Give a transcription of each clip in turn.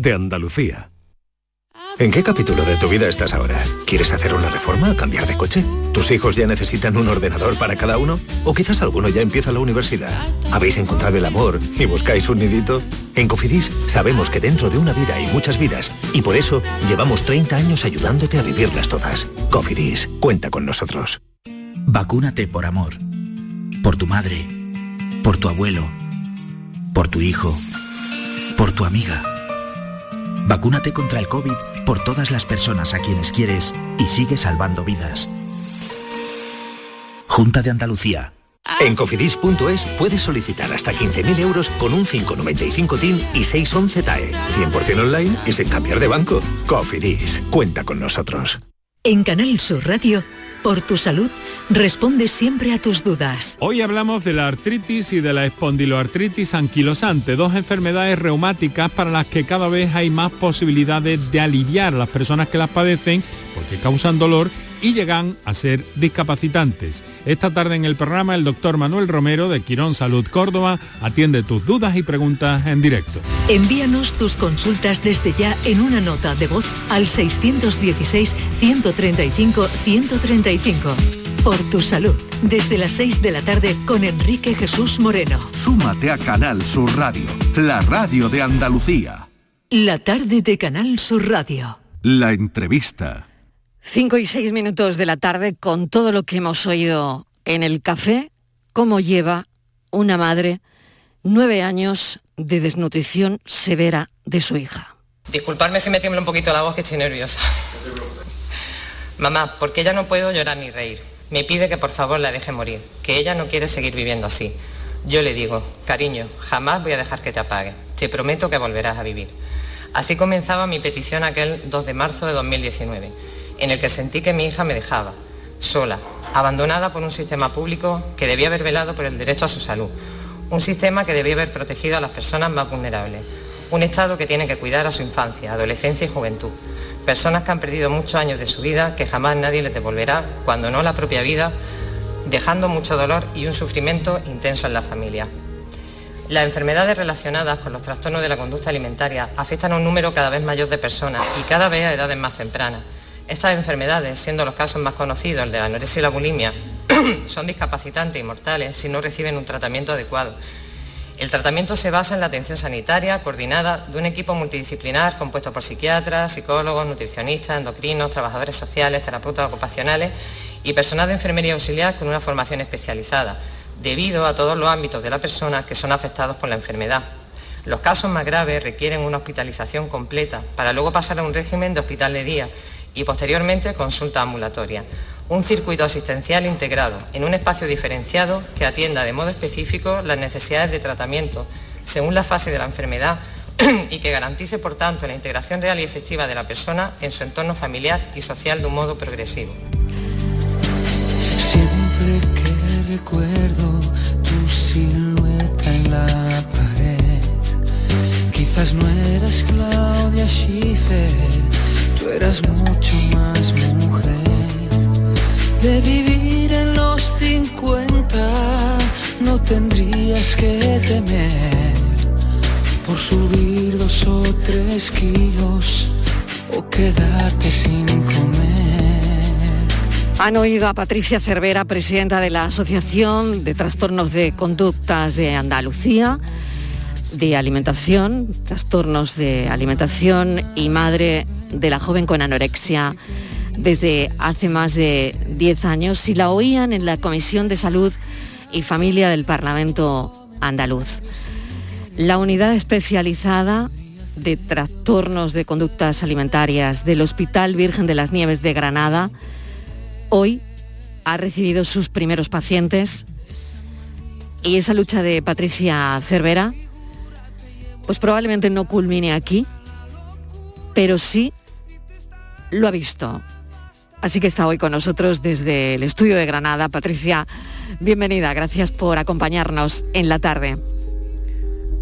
de Andalucía. ¿En qué capítulo de tu vida estás ahora? ¿Quieres hacer una reforma o cambiar de coche? ¿Tus hijos ya necesitan un ordenador para cada uno? ¿O quizás alguno ya empieza la universidad? ¿Habéis encontrado el amor y buscáis un nidito? En Cofidis sabemos que dentro de una vida hay muchas vidas y por eso llevamos 30 años ayudándote a vivirlas todas. Cofidis, cuenta con nosotros. Vacúnate por amor. Por tu madre. Por tu abuelo. Por tu hijo. Por tu amiga. Vacúnate contra el COVID por todas las personas a quienes quieres y sigue salvando vidas. Junta de Andalucía. En cofidis.es puedes solicitar hasta 15.000 euros con un 595 TIN y 611 TAE. 100% online y sin cambiar de banco. Cofidis, cuenta con nosotros. En Canal Sur Radio, por tu salud, responde siempre a tus dudas. Hoy hablamos de la artritis y de la espondiloartritis anquilosante, dos enfermedades reumáticas para las que cada vez hay más posibilidades de aliviar a las personas que las padecen porque causan dolor y llegan a ser discapacitantes. Esta tarde en el programa el doctor Manuel Romero de Quirón Salud Córdoba atiende tus dudas y preguntas en directo. Envíanos tus consultas desde ya en una nota de voz al 616-135-135. Por tu salud, desde las 6 de la tarde con Enrique Jesús Moreno. Súmate a Canal Sur Radio, la radio de Andalucía. La tarde de Canal Sur Radio. La entrevista. 5 y 6 minutos de la tarde con todo lo que hemos oído en el café, cómo lleva una madre nueve años de desnutrición severa de su hija. Disculpadme si me tiembla un poquito la voz que estoy nerviosa. Mamá, porque ella no puedo llorar ni reír. Me pide que por favor la deje morir, que ella no quiere seguir viviendo así. Yo le digo, cariño, jamás voy a dejar que te apague. Te prometo que volverás a vivir. Así comenzaba mi petición aquel 2 de marzo de 2019 en el que sentí que mi hija me dejaba, sola, abandonada por un sistema público que debía haber velado por el derecho a su salud, un sistema que debía haber protegido a las personas más vulnerables, un Estado que tiene que cuidar a su infancia, adolescencia y juventud, personas que han perdido muchos años de su vida que jamás nadie les devolverá, cuando no la propia vida, dejando mucho dolor y un sufrimiento intenso en la familia. Las enfermedades relacionadas con los trastornos de la conducta alimentaria afectan a un número cada vez mayor de personas y cada vez a edades más tempranas estas enfermedades, siendo los casos más conocidos, el de la anorexia y la bulimia, son discapacitantes y mortales si no reciben un tratamiento adecuado. El tratamiento se basa en la atención sanitaria coordinada de un equipo multidisciplinar compuesto por psiquiatras, psicólogos, nutricionistas, endocrinos, trabajadores sociales, terapeutas ocupacionales y personal de enfermería auxiliar con una formación especializada, debido a todos los ámbitos de la persona que son afectados por la enfermedad. Los casos más graves requieren una hospitalización completa para luego pasar a un régimen de hospital de día y posteriormente consulta ambulatoria. Un circuito asistencial integrado en un espacio diferenciado que atienda de modo específico las necesidades de tratamiento según la fase de la enfermedad y que garantice, por tanto, la integración real y efectiva de la persona en su entorno familiar y social de un modo progresivo. Siempre que recuerdo tu silueta en la pared, quizás no eras Claudia Schiffer Tú eras mucho más mujer. De vivir en los 50 no tendrías que temer por subir dos o tres kilos o quedarte sin comer. Han oído a Patricia Cervera, presidenta de la Asociación de Trastornos de Conductas de Andalucía de alimentación, trastornos de alimentación y madre de la joven con anorexia desde hace más de 10 años y la oían en la Comisión de Salud y Familia del Parlamento andaluz. La unidad especializada de trastornos de conductas alimentarias del Hospital Virgen de las Nieves de Granada hoy ha recibido sus primeros pacientes y esa lucha de Patricia Cervera pues probablemente no culmine aquí, pero sí lo ha visto. Así que está hoy con nosotros desde el estudio de Granada. Patricia, bienvenida, gracias por acompañarnos en la tarde.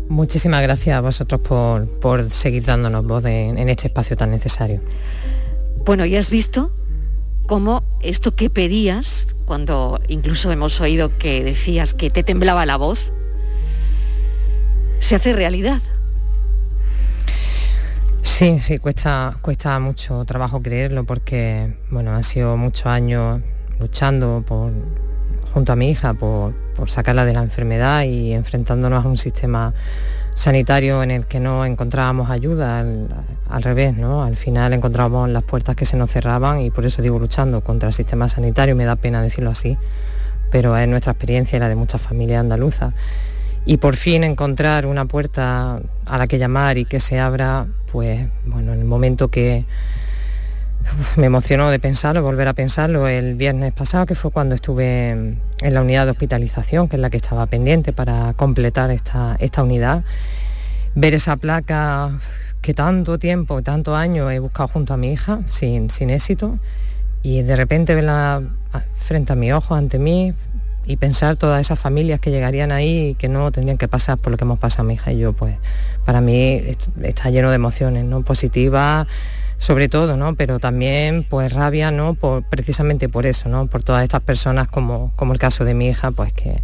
Muchísimas gracias a vosotros por, seguir dándonos voz en, en este espacio tan necesario. Bueno, y has visto cómo esto que pedías, cuando incluso hemos oído que decías que te temblaba la voz, se hace realidad. Sí, sí, cuesta, cuesta mucho trabajo creerlo porque, bueno, han sido muchos años luchando por, junto a mi hija por, sacarla de la enfermedad y enfrentándonos a un sistema sanitario en el que no encontrábamos ayuda, al, revés, ¿no? Al final encontrábamos las puertas que se nos cerraban y por eso digo luchando contra el sistema sanitario, me da pena decirlo así, pero es nuestra experiencia y la de muchas familias andaluzas. Y por fin encontrar una puerta a la que llamar y que se abra, pues bueno, en el momento que, me emocionó de pensarlo, volver a pensarlo el viernes pasado, que fue cuando estuve en la unidad de hospitalización, que es la que estaba pendiente para completar esta, esta unidad. Ver esa placa que tanto tiempo, tanto años he buscado junto a mi hija, sin, sin éxito, y de repente verla frente a mi ojo, ante mí, y pensar todas esas familias que llegarían ahí y que no tendrían que pasar por lo que hemos pasado mi hija y yo, pues para mí está lleno de emociones, ¿no? Positivas, sobre todo, ¿no? Pero también pues rabia, ¿no? Por, precisamente por eso, ¿no? Por todas estas personas como, como el caso de mi hija, pues que,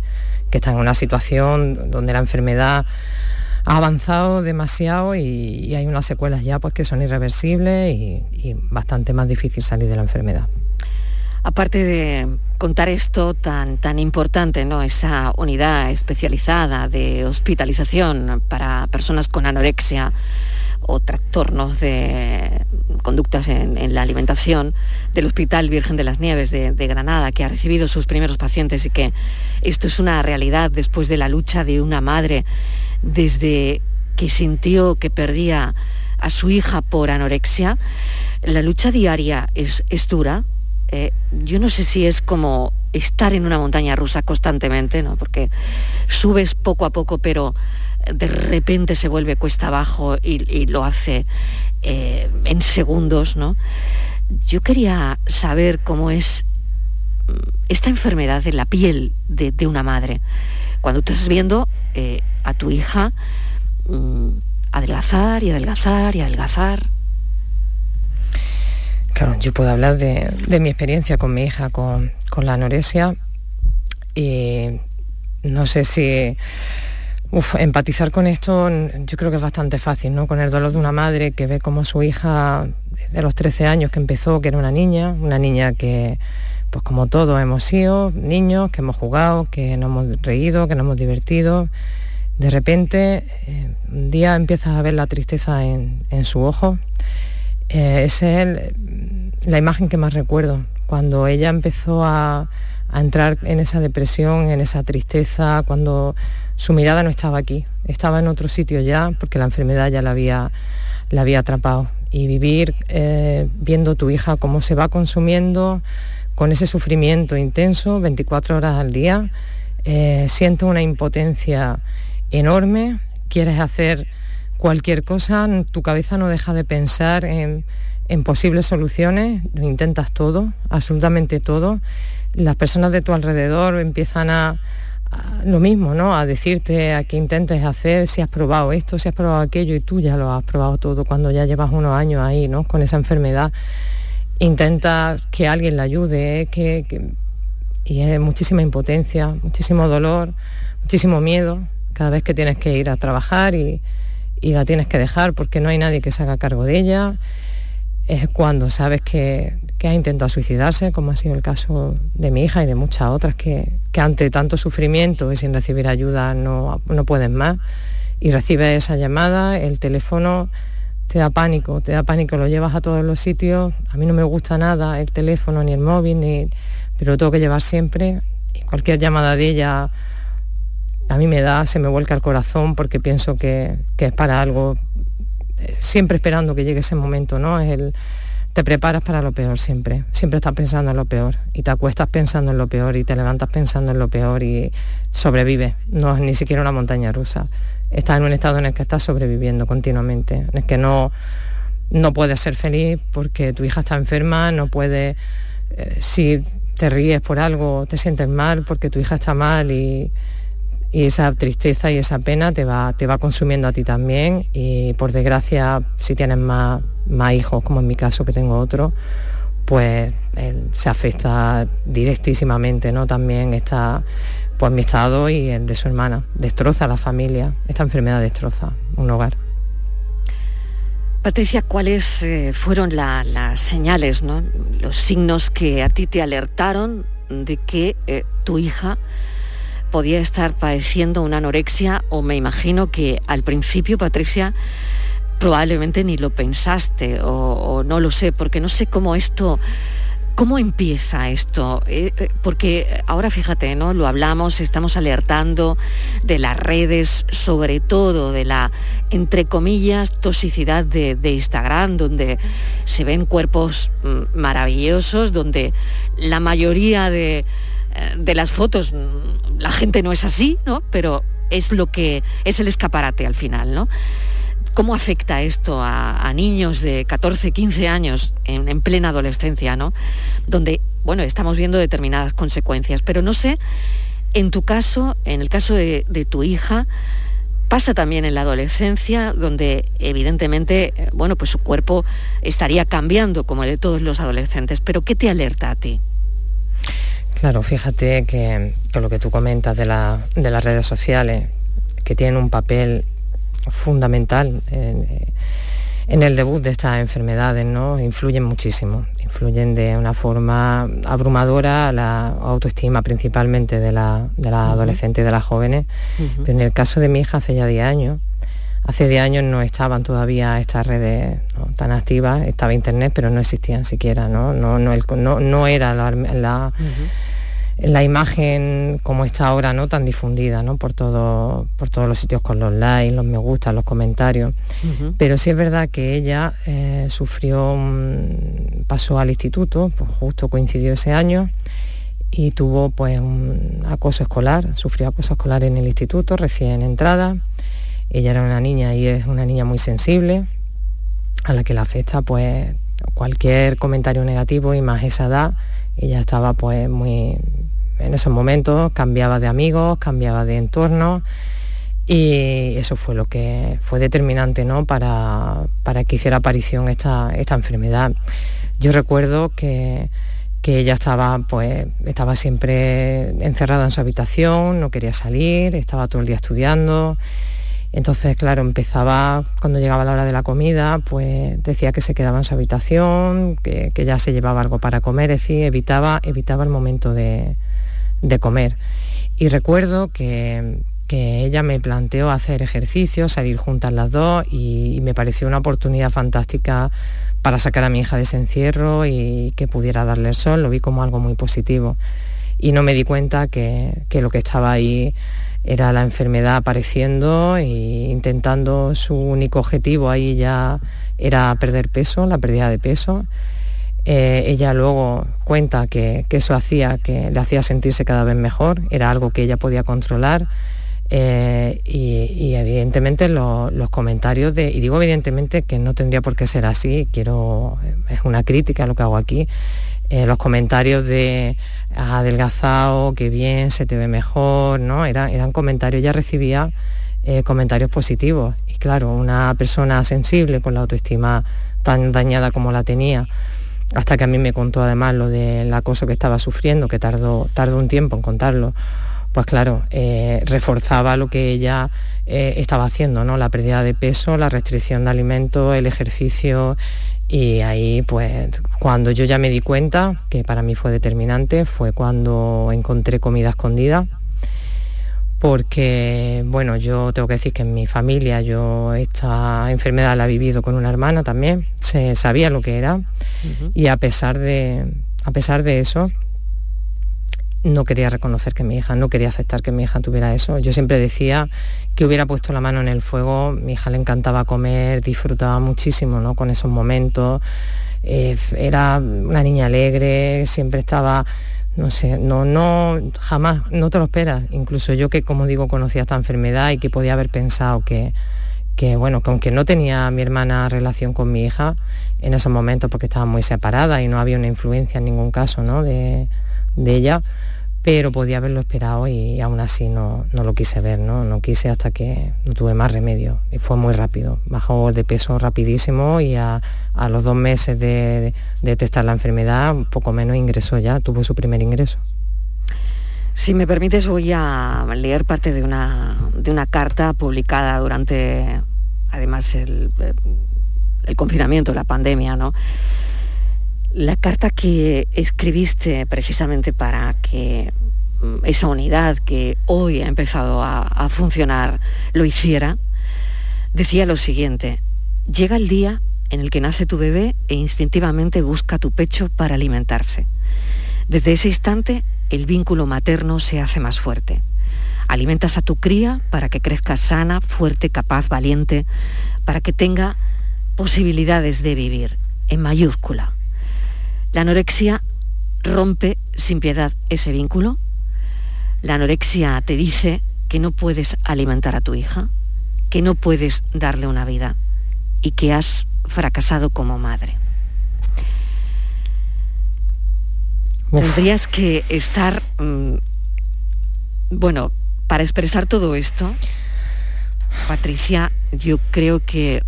que está en una situación donde la enfermedad ha avanzado demasiado y, hay unas secuelas ya pues que son irreversibles y, y bastante más difícil salir de la enfermedad. Aparte de contar esto tan, tan importante, ¿no? esa unidad especializada de hospitalización para personas con anorexia, o trastornos de conductas en, la alimentación del Hospital Virgen de las Nieves de, Granada, que ha recibido sus primeros pacientes y que esto es una realidad después de la lucha de una madre desde que sintió que perdía a su hija por anorexia. La lucha diaria es, dura. Eh, yo no sé si es como estar en una montaña rusa constantemente, ¿no? porque subes poco a poco, pero de repente se vuelve cuesta abajo y, lo hace eh, en segundos, ¿no? Yo quería saber cómo es mm, esta enfermedad en la piel de, una madre. Cuando tú estás viendo eh, a tu hija mm, adelgazar y adelgazar y adelgazar. Claro, yo puedo hablar de, mi experiencia con mi hija con, la anorexia y no sé si empatizar con esto yo creo que es bastante fácil, ¿no? Con el dolor de una madre que ve como su hija de los 13 años que empezó, que era una niña, una niña que, pues como todos hemos sido, niños, que hemos jugado, que nos hemos reído, que nos hemos divertido. De repente, eh, un día empiezas a ver la tristeza en, su ojo. Eh, esa es la imagen que más recuerdo, cuando ella empezó a, a entrar en esa depresión, en esa tristeza, cuando su mirada no estaba aquí, estaba en otro sitio ya porque la enfermedad ya la había, la había atrapado. Y vivir eh, viendo tu hija cómo se va consumiendo con ese sufrimiento intenso 24 horas al día, eh, siento una impotencia enorme, quieres hacer cualquier cosa, tu cabeza no deja de pensar en, posibles soluciones, lo intentas todo, absolutamente todo. Las personas de tu alrededor empiezan a, lo mismo, ¿no? A decirte a qué intentes hacer, si has probado esto, si has probado aquello y tú ya lo has probado todo cuando ya llevas unos años ahí, ¿no? Con esa enfermedad. Intenta que alguien la ayude, que, y es muchísima impotencia, muchísimo dolor, muchísimo miedo cada vez que tienes que ir a trabajar y, y la tienes que dejar porque no hay nadie que se haga cargo de ella. Es cuando sabes que, que ha intentado suicidarse, como ha sido el caso de mi hija y de muchas otras que, ante tanto sufrimiento y sin recibir ayuda no, no pueden más. Y recibe esa llamada, el teléfono te da pánico, te da pánico, lo llevas a todos los sitios. A mí no me gusta nada el teléfono ni el móvil, ni, pero lo tengo que llevar siempre. Y cualquier llamada de ella a mí me da, se me vuelca el corazón porque pienso que, es para algo, eh, siempre esperando que llegue ese momento, ¿no? Es el, te preparas para lo peor siempre, siempre estás pensando en lo peor y te acuestas pensando en lo peor y te levantas pensando en lo peor y sobrevives, no es ni siquiera una montaña rusa, estás en un estado en el que estás sobreviviendo continuamente, en el que no, no puedes ser feliz porque tu hija está enferma, no puedes, eh, si te ríes por algo, te sientes mal porque tu hija está mal y, y esa tristeza y esa pena te va, te va consumiendo a ti también y por desgracia si tienes más, más hijos, como en mi caso que tengo otro, pues se afecta directísimamente, ¿no? También está pues mi estado y el de su hermana. Destroza la familia, esta enfermedad destroza un hogar. Patricia, ¿cuáles eh, fueron las señales, los signos que a ti te alertaron de que eh, tu hija podía estar padeciendo una anorexia o me imagino que al principio, Patricia, probablemente ni lo pensaste o no lo sé, porque no sé cómo esto ¿Cómo empieza esto? Eh, eh, porque ahora fíjate, ¿no? Lo hablamos, estamos alertando de las redes, sobre todo de la, entre comillas, toxicidad de, Instagram, donde se ven cuerpos mm, maravillosos, donde la mayoría de, de las fotos, mm, la gente no es así, ¿no? Pero es lo que es el escaparate al final, ¿no? ¿Cómo afecta esto a, niños de 14, 15 años en, plena adolescencia, ¿no? Donde, bueno, estamos viendo determinadas consecuencias, pero no sé, en tu caso, en el caso de, tu hija, pasa también en la adolescencia, donde evidentemente, eh, bueno, pues su cuerpo estaría cambiando como el de todos los adolescentes, pero ¿qué te alerta a ti? Claro, fíjate que, lo que tú comentas de, de las redes sociales, que tienen un papel fundamental en, el debut de estas enfermedades, ¿no? Influyen muchísimo, influyen de una forma abrumadora la autoestima principalmente de la, de adolescentes y de las jóvenes. Pero en el caso de mi hija hace ya 10 años, hace 10 años no estaban todavía estas redes tan activas, estaba internet, pero no existían siquiera, no, no, no, no, era la, la imagen como está ahora, ¿no? Tan difundida, ¿no? Por, todo, por todos los sitios con los likes, los me gusta, los comentarios. Pero sí es verdad que ella eh, sufrió, pasó al instituto, pues justo coincidió ese año, y tuvo pues un acoso escolar, sufrió acoso escolar en el instituto, recién entrada. Ella era una niña y es una niña muy sensible, a la que le afecta pues cualquier comentario negativo y más esa edad ella estaba pues muy en esos momentos cambiaba de amigos, cambiaba de entorno y eso fue lo que fue determinante ¿no? para, para que hiciera aparición esta, esta enfermedad. Yo recuerdo que, ella estaba, pues, estaba siempre encerrada en su habitación, no quería salir, estaba todo el día estudiando. Entonces, claro, empezaba, cuando llegaba la hora de la comida, pues decía que se quedaba en su habitación, que, que ya se llevaba algo para comer, es decir, evitaba, evitaba el momento de, de comer. Y recuerdo que, ella me planteó hacer ejercicio, salir juntas las dos y, me pareció una oportunidad fantástica para sacar a mi hija de ese encierro y que pudiera darle el sol, lo vi como algo muy positivo. Y no me di cuenta que, lo que estaba ahí era la enfermedad apareciendo e intentando su único objetivo ahí ya era perder peso, la pérdida de peso eh, ella luego cuenta que, eso hacía, que le hacía sentirse cada vez mejor, era algo que ella podía controlar. Eh, y, evidentemente los comentarios de, y digo evidentemente que no tendría por qué ser así, quiero, es una crítica lo que hago aquí, eh, los comentarios de adelgazado, que bien, se te ve mejor, ¿no? eran comentarios, ella recibía comentarios positivos. Y claro, una persona sensible con la autoestima tan dañada como la tenía, hasta que a mí me contó además lo del acoso que estaba sufriendo, que tardó, tardó un tiempo en contarlo, pues claro, eh, reforzaba lo que ella eh, estaba haciendo, ¿no? La pérdida de peso, la restricción de alimentos, el ejercicio. Y ahí, pues, cuando yo ya me di cuenta, que para mí fue determinante, fue cuando encontré comida escondida, porque, bueno, yo tengo que decir que en mi familia yo esta enfermedad la he vivido con una hermana también, se sabía lo que era. Y a pesar, de, a pesar de eso, no quería reconocer que mi hija, no quería aceptar que mi hija tuviera eso. Yo siempre decía que hubiera puesto la mano en el fuego, mi hija le encantaba comer, disfrutaba muchísimo ¿no? con esos momentos, eh, era una niña alegre, siempre estaba no sé, no, no, jamás, no te lo esperas. Incluso yo que, como digo, conocía esta enfermedad y que podía haber pensado que, que bueno, que aunque no tenía mi hermana relación con mi hija en esos momentos porque estaba muy separada y no había una influencia en ningún caso ¿no? de, de ella, pero podía haberlo esperado y aún así no, lo quise ver, ¿no? no quise hasta que no tuve más remedio y fue muy rápido, bajó de peso rapidísimo y a, los dos meses de, de, testar la enfermedad, poco menos ingresó ya, tuvo su primer ingreso. Si me permites voy a leer parte de una, de una carta publicada durante, además, el, el confinamiento, la pandemia, ¿no? La carta que escribiste precisamente para que mm, esa unidad que hoy ha empezado a funcionar lo hiciera, decía lo siguiente, llega el día en el que nace tu bebé e instintivamente busca tu pecho para alimentarse. Desde ese instante, el vínculo materno se hace más fuerte. Alimentas a tu cría para que crezca sana, fuerte, capaz, valiente, para que tenga posibilidades de vivir, en mayúscula. La anorexia rompe sin piedad ese vínculo. La anorexia te dice que no puedes alimentar a tu hija, que no puedes darle una vida y que has fracasado como madre. Tendrías que estar, mm, bueno, para expresar todo esto, Patricia, yo creo que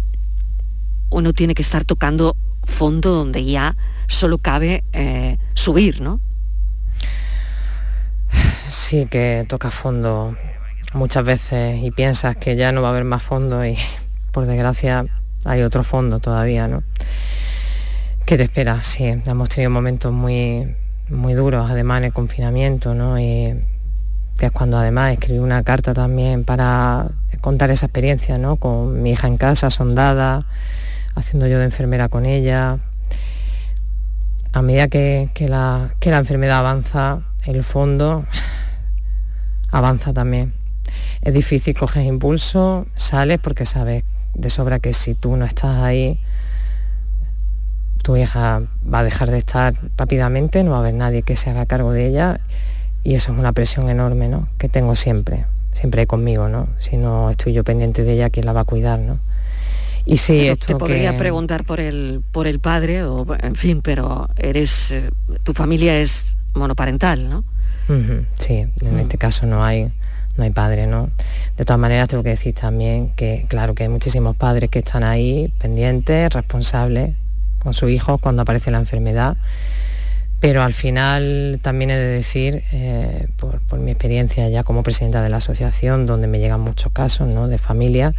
uno tiene que estar tocando fondo donde ya solo cabe eh, subir, ¿no? Sí, que toca fondo muchas veces y piensas que ya no va a haber más fondo y por desgracia hay otro fondo todavía, ¿no? ¿Qué te espera? Sí, hemos tenido momentos muy, muy duros, además en el confinamiento, ¿no? Y es cuando además escribí una carta también para contar esa experiencia, ¿no? Con mi hija en casa, sondada, haciendo yo de enfermera con ella. A medida que, la, que la enfermedad avanza, el fondo avanza también. Es difícil, coges impulso, sales porque sabes de sobra que si tú no estás ahí, tu hija va a dejar de estar rápidamente, no va a haber nadie que se haga cargo de ella y eso es una presión enorme, ¿no? Que tengo siempre, siempre conmigo, ¿no? Si no estoy yo pendiente de ella, ¿quién la va a cuidar, no? Y sí, esto te podría preguntar por el por el padre o en fin, pero eres eh, tu familia es monoparental, ¿no? sí, en mm. este caso no hay no hay padre, ¿no? De todas maneras tengo que decir también que claro que hay muchísimos padres que están ahí pendientes, responsables con su hijo cuando aparece la enfermedad, pero al final también he de decir, eh, por, mi experiencia ya como presidenta de la asociación, donde me llegan muchos casos ¿no? de familia,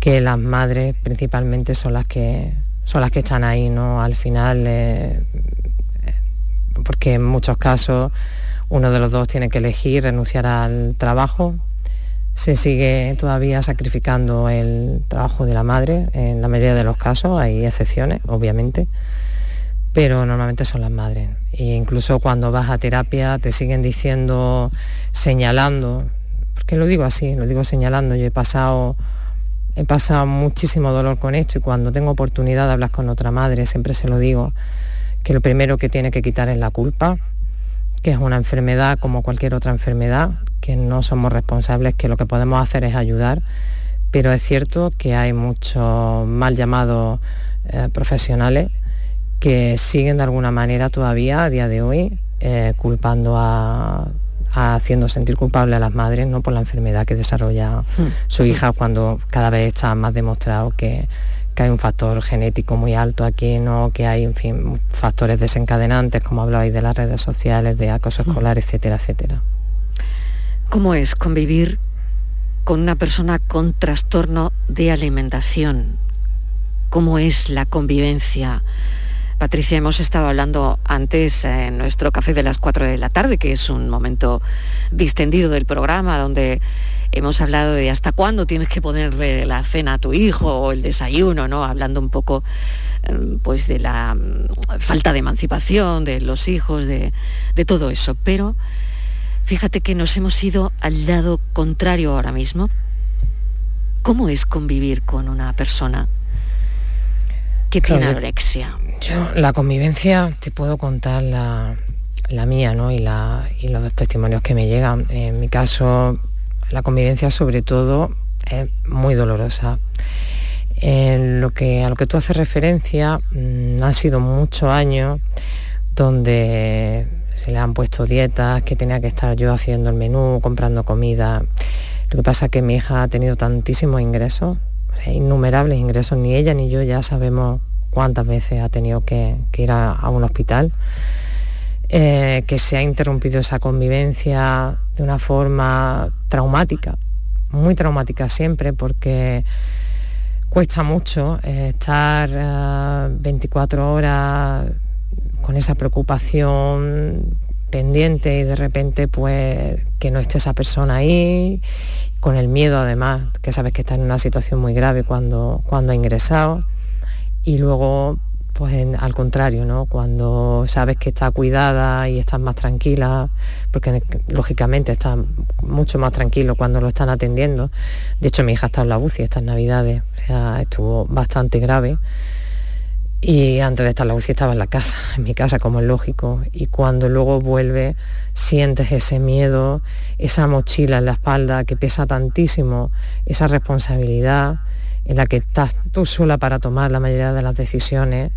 que las madres principalmente son las que son las que están ahí, ¿no? Al final, eh, porque en muchos casos uno de los dos tiene que elegir renunciar al trabajo. Se sigue todavía sacrificando el trabajo de la madre, en la mayoría de los casos, hay excepciones, obviamente, pero normalmente son las madres. E incluso cuando vas a terapia te siguen diciendo, señalando, porque lo digo así, lo digo señalando, yo he pasado, he pasado muchísimo dolor con esto y cuando tengo oportunidad de hablar con otra madre, siempre se lo digo, que lo primero que tiene que quitar es la culpa, que es una enfermedad como cualquier otra enfermedad, que no somos responsables, que lo que podemos hacer es ayudar, pero es cierto que hay muchos mal llamados eh, profesionales que siguen de alguna manera todavía a día de hoy eh, culpando a, haciendo sentir culpable a las madres ¿no? por la enfermedad que desarrolla hmm. su hija cuando cada vez está más demostrado que que hay un factor genético muy alto aquí, ¿no? que hay en fin, factores desencadenantes, como hablabais de las redes sociales, de acoso mm. escolar, etcétera, etcétera. ¿Cómo es convivir con una persona con trastorno de alimentación? ¿Cómo es la convivencia? Patricia, hemos estado hablando antes en nuestro café de las 4 de la tarde, que es un momento distendido del programa, donde hemos hablado de hasta cuándo tienes que ponerle la cena a tu hijo o el desayuno, ¿no? Hablando un poco em, pues de la mm, falta de emancipación de los hijos, de, todo eso. Pero fíjate que nos hemos ido al lado contrario ahora mismo. ¿Cómo es convivir con una persona que tiene anorexia? Yo, la convivencia, te puedo contar la, mía, ¿no? Y, la, y los testimonios que me llegan. En mi caso, la convivencia sobre todo es muy dolorosa. En lo que, a lo que tú haces referencia, mm, han sido muchos años donde se le han puesto dietas, que tenía que estar yo haciendo el menú, comprando comida. Lo que pasa es que mi hija ha tenido tantísimos ingresos, innumerables ingresos, ni ella ni yo ya sabemos cuántas veces ha tenido que, ir a, un hospital, eh, que se ha interrumpido esa convivencia de una forma traumática, muy traumática siempre, porque cuesta mucho eh, estar 24 eh, horas con esa preocupación pendiente y de repente pues que no esté esa persona ahí, con el miedo además, que sabes que está en una situación muy grave cuando, cuando ha ingresado, y luego pues al contrario, ¿no? Cuando sabes que está cuidada y estás más tranquila, porque lógicamente estás mucho más tranquilo cuando lo están atendiendo. De hecho, mi hija está en la UCI estas navidades, estuvo bastante grave. Y antes de estar la UCI estaba en la casa, en mi casa, como es lógico. Y cuando luego vuelve, sientes ese miedo, esa mochila en la espalda que pesa tantísimo, esa responsabilidad en la que estás tú sola para tomar la mayoría de las decisiones,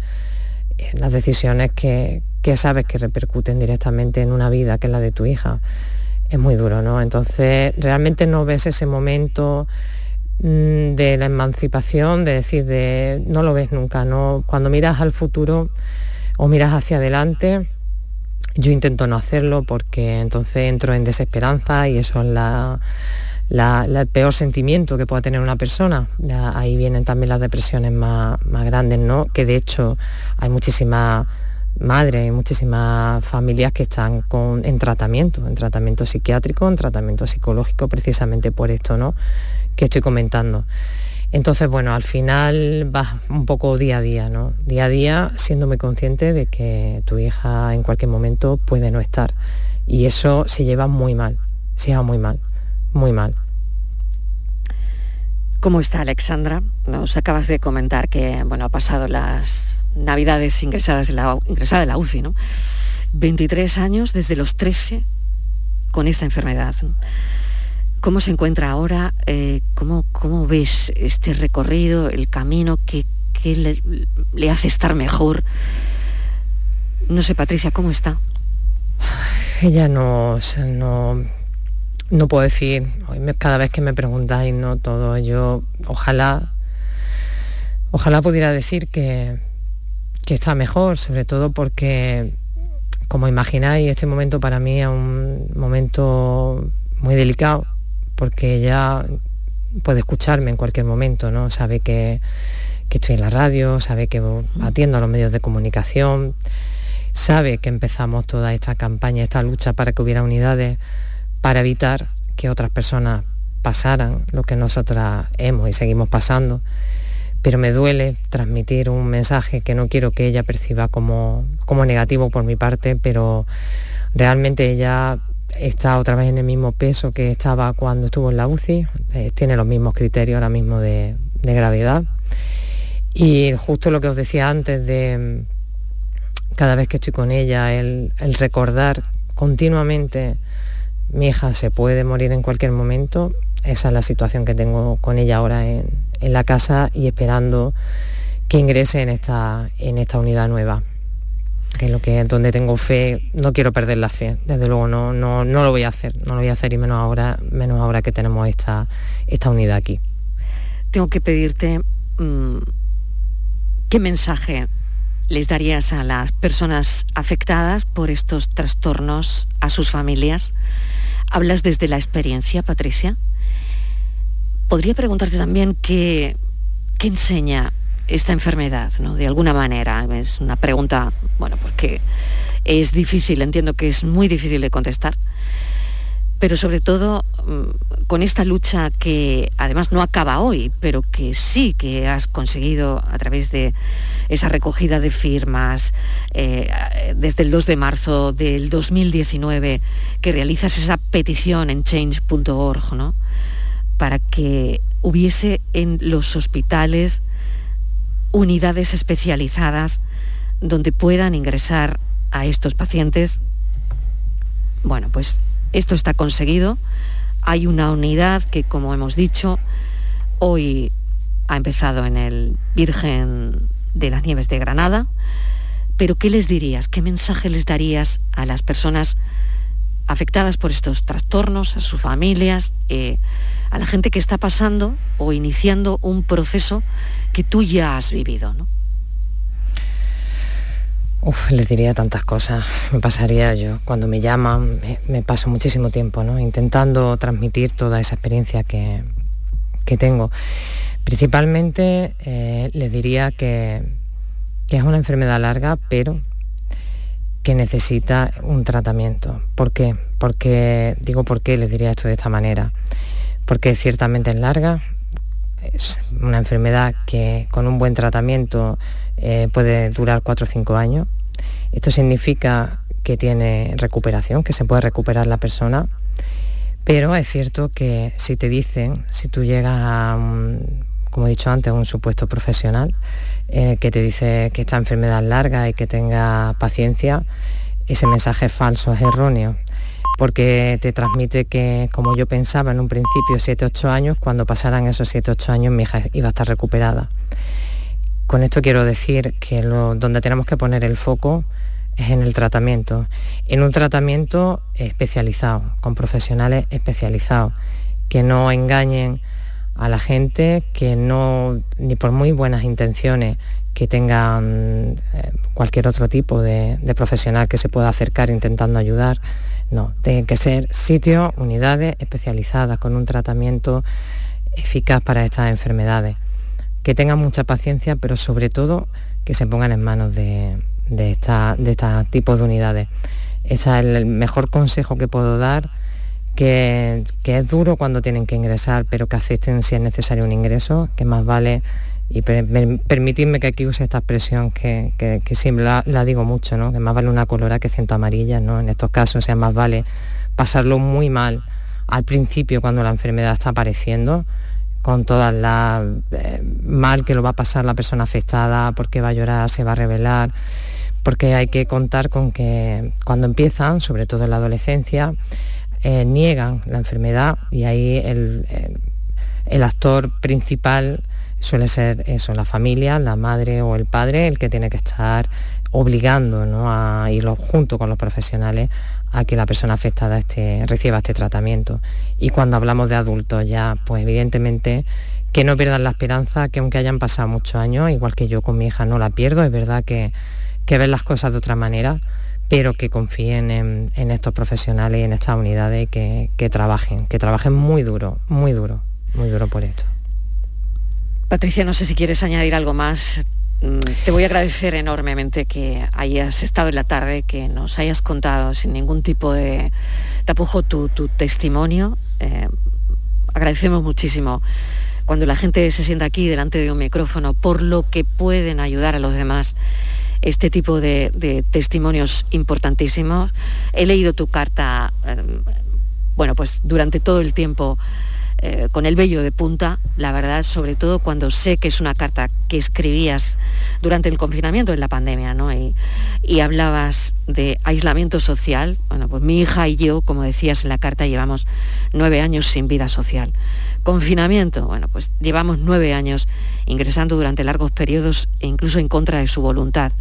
eh, las decisiones que, sabes que repercuten directamente en una vida que es la de tu hija. Es muy duro, ¿no? Entonces, realmente no ves ese momento de la emancipación, de decir, de, no lo ves nunca, ¿no? Cuando miras al futuro o miras hacia adelante, yo intento no hacerlo porque entonces entro en desesperanza y eso es la el peor sentimiento que pueda tener una persona. ahí vienen también las depresiones más, grandes, ¿no? Que de hecho hay muchísimas madres y muchísimas familias que están con, en tratamiento, en tratamiento psiquiátrico, en tratamiento psicológico, precisamente por esto, ¿no? Que estoy comentando. Entonces, bueno, al final vas un poco día a día, ¿no? Día a día siendo muy consciente de que tu hija en cualquier momento puede no estar. Y eso se lleva muy mal, se lleva muy mal muy mal. ¿Cómo está Alexandra? Nos acabas de comentar que bueno, ha pasado las navidades ingresadas la, ingresada en la UCI, ¿no? 23 años desde los 13 con esta enfermedad. ¿Cómo se encuentra ahora? Eh, ¿cómo, ¿cómo, ves este recorrido, el camino que, le, le, hace estar mejor? No sé, Patricia, ¿cómo está? Ella no, no, no puedo decir, cada vez que me preguntáis, no todo, yo ojalá, ojalá pudiera decir que, que está mejor, sobre todo porque, como imagináis, este momento para mí es un momento muy delicado, porque ella puede escucharme en cualquier momento, ¿no? Sabe que, que estoy en la radio, sabe que atiendo a los medios de comunicación, sabe que empezamos toda esta campaña, esta lucha para que hubiera unidades para evitar que otras personas pasaran lo que nosotras hemos y seguimos pasando. Pero me duele transmitir un mensaje que no quiero que ella perciba como, como negativo por mi parte, pero realmente ella está otra vez en el mismo peso que estaba cuando estuvo en la UCI, eh, tiene los mismos criterios ahora mismo de, gravedad. Y justo lo que os decía antes de cada vez que estoy con ella, el recordar continuamente mi hija se puede morir en cualquier momento. Esa es la situación que tengo con ella ahora en, la casa y esperando que ingrese en esta unidad nueva. Que lo que donde tengo fe, no quiero perder la fe, desde luego no, no, no lo voy a hacer, no lo voy a hacer y menos ahora, menos ahora que tenemos esta, esta unidad aquí. Tengo que pedirte mm, qué mensaje les darías a las personas afectadas por estos trastornos, a sus familias, Hablas desde la experiencia, Patricia. Podría preguntarte también qué, qué enseña esta enfermedad, ¿no? De alguna manera. Es una pregunta, bueno, porque es difícil, entiendo que es muy difícil de contestar, pero sobre todo mm, con esta lucha que además no acaba hoy, pero que sí que has conseguido a través de esa recogida de firmas eh, desde el 2 de marzo del 2019, que realizas esa petición en change.org, ¿no? Para que hubiese en los hospitales unidades especializadas donde puedan ingresar a estos pacientes. Bueno, pues esto está conseguido. Hay una unidad que, como hemos dicho, hoy ha empezado en el Virgen de las Nieves de Granada, pero ¿qué les dirías? ¿Qué mensaje les darías a las personas afectadas por estos trastornos, a sus familias, eh, a la gente que está pasando o iniciando un proceso que tú ya has vivido? ¿no? Uf, les diría tantas cosas, me pasaría yo. Cuando me llaman, me, paso muchísimo tiempo, ¿no? Intentando transmitir toda esa experiencia que, que tengo. Principalmente eh, les diría que, es una enfermedad larga, pero que necesita un tratamiento. ¿Por qué? Porque, digo por qué les diría esto de esta manera. Porque ciertamente es larga, es una enfermedad que con un buen tratamiento eh, puede durar 4 o 5 años. Esto significa que tiene recuperación, que se puede recuperar la persona, pero es cierto que si te dicen, si tú llegas a como he dicho antes, un supuesto profesional que te dice que esta enfermedad es larga y que tenga paciencia, ese mensaje es falso, es erróneo, porque te transmite que, como yo pensaba en un principio, 7-8 años, cuando pasaran esos 7-8 años mi hija iba a estar recuperada. Con esto quiero decir que donde tenemos que poner el foco es en el tratamiento, en un tratamiento especializado, con profesionales especializados, que no engañen a la gente que no, ni por muy buenas intenciones que tengan eh, cualquier otro tipo de, profesional que se pueda acercar intentando ayudar, no, tienen que ser sitios, unidades especializadas con un tratamiento eficaz para estas enfermedades. Que tengan mucha paciencia, pero sobre todo que se pongan en manos de, de, esta, de estos tipos de unidades. Ese es el mejor consejo que puedo dar que, es duro cuando tienen que ingresar, pero que acepten si es necesario un ingreso, que más vale, y permitidme que aquí use esta expresión que, siempre la, digo mucho, ¿no? que más vale una colora que ciento amarillas, ¿no? en estos casos, o sea, más vale pasarlo muy mal al principio cuando la enfermedad está apareciendo, con todas las eh, mal que lo va a pasar la persona afectada, porque va a llorar, se va a revelar, porque hay que contar con que cuando empiezan, sobre todo en la adolescencia, eh, niegan la enfermedad y ahí el, actor principal suele ser eso, la familia, la madre o el padre, el que tiene que estar obligando a ir junto con los profesionales a que la persona afectada reciba este tratamiento. Y cuando hablamos de adultos ya, pues evidentemente que no pierdan la esperanza, que aunque hayan pasado muchos años, igual que yo con mi hija no la pierdo, es verdad que, que ven las cosas de otra manera, pero que confíen en, estos profesionales y en estas unidades y que, trabajen, que trabajen muy duro, muy duro, muy duro por esto. Patricia, no sé si quieres añadir algo más. Mm, te voy a agradecer enormemente que hayas estado en la tarde, que nos hayas contado sin ningún tipo de tapujo tu, testimonio. Eh, agradecemos muchísimo cuando la gente se sienta aquí delante de un micrófono por lo que pueden ayudar a los demás este tipo de, testimonios importantísimos. He leído tu carta, em, bueno, pues durante todo el tiempo eh, con el vello de punta, la verdad, sobre todo cuando sé que es una carta que escribías durante el confinamiento en la pandemia, ¿no? Y, hablabas de aislamiento social. Bueno, pues mi hija y yo, como decías en la carta, llevamos nueve años sin vida social. Confinamiento, bueno, pues llevamos nueve años ingresando durante largos periodos e incluso en contra de su voluntad.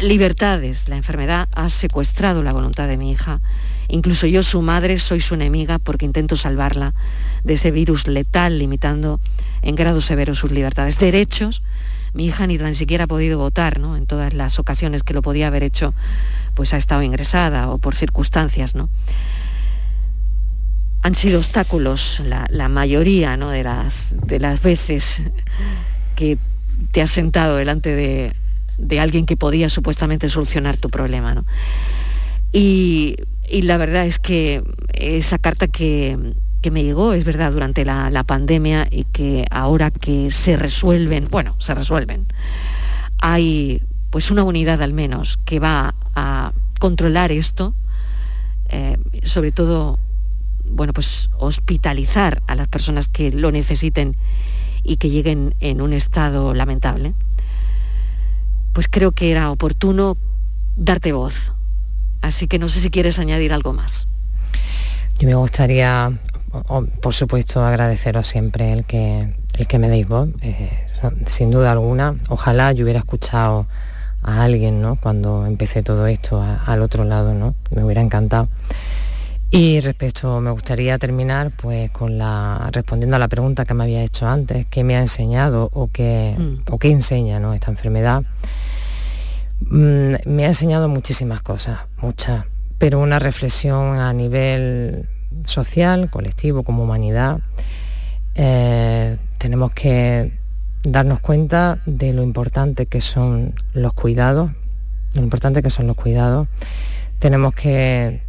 Libertades, la enfermedad ha secuestrado la voluntad de mi hija. Incluso yo, su madre, soy su enemiga porque intento salvarla de ese virus letal, limitando en grado severo sus libertades. Derechos, mi hija ni tan siquiera ha podido votar, ¿no? En todas las ocasiones que lo podía haber hecho, pues ha estado ingresada o por circunstancias, ¿no? han sido obstáculos la, mayoría de, las, de las veces que te has sentado delante de, alguien que podía supuestamente solucionar tu problema. Y, la verdad es que esa carta que, me llegó, es verdad, durante la, la, pandemia y que ahora que se resuelven, bueno, se resuelven, hay pues una unidad al menos que va a controlar esto, eh, sobre todo bueno, pues hospitalizar a las personas que lo necesiten y que lleguen en un estado lamentable, pues creo que era oportuno darte voz. Así que no sé si quieres añadir algo más. Yo me gustaría, por supuesto, agradeceros siempre el que, el que me deis voz, eh, sin duda alguna. Ojalá yo hubiera escuchado a alguien, ¿no? Cuando empecé todo esto al otro lado, ¿no? Me hubiera encantado. Y respecto, me gustaría terminar pues con la respondiendo a la pregunta que me había hecho antes, qué me ha enseñado o qué, mm. o qué enseña ¿no? esta enfermedad. Mm, me ha enseñado muchísimas cosas, muchas, pero una reflexión a nivel social, colectivo, como humanidad, eh, tenemos que darnos cuenta de lo importante que son los cuidados, lo importante que son los cuidados. Tenemos que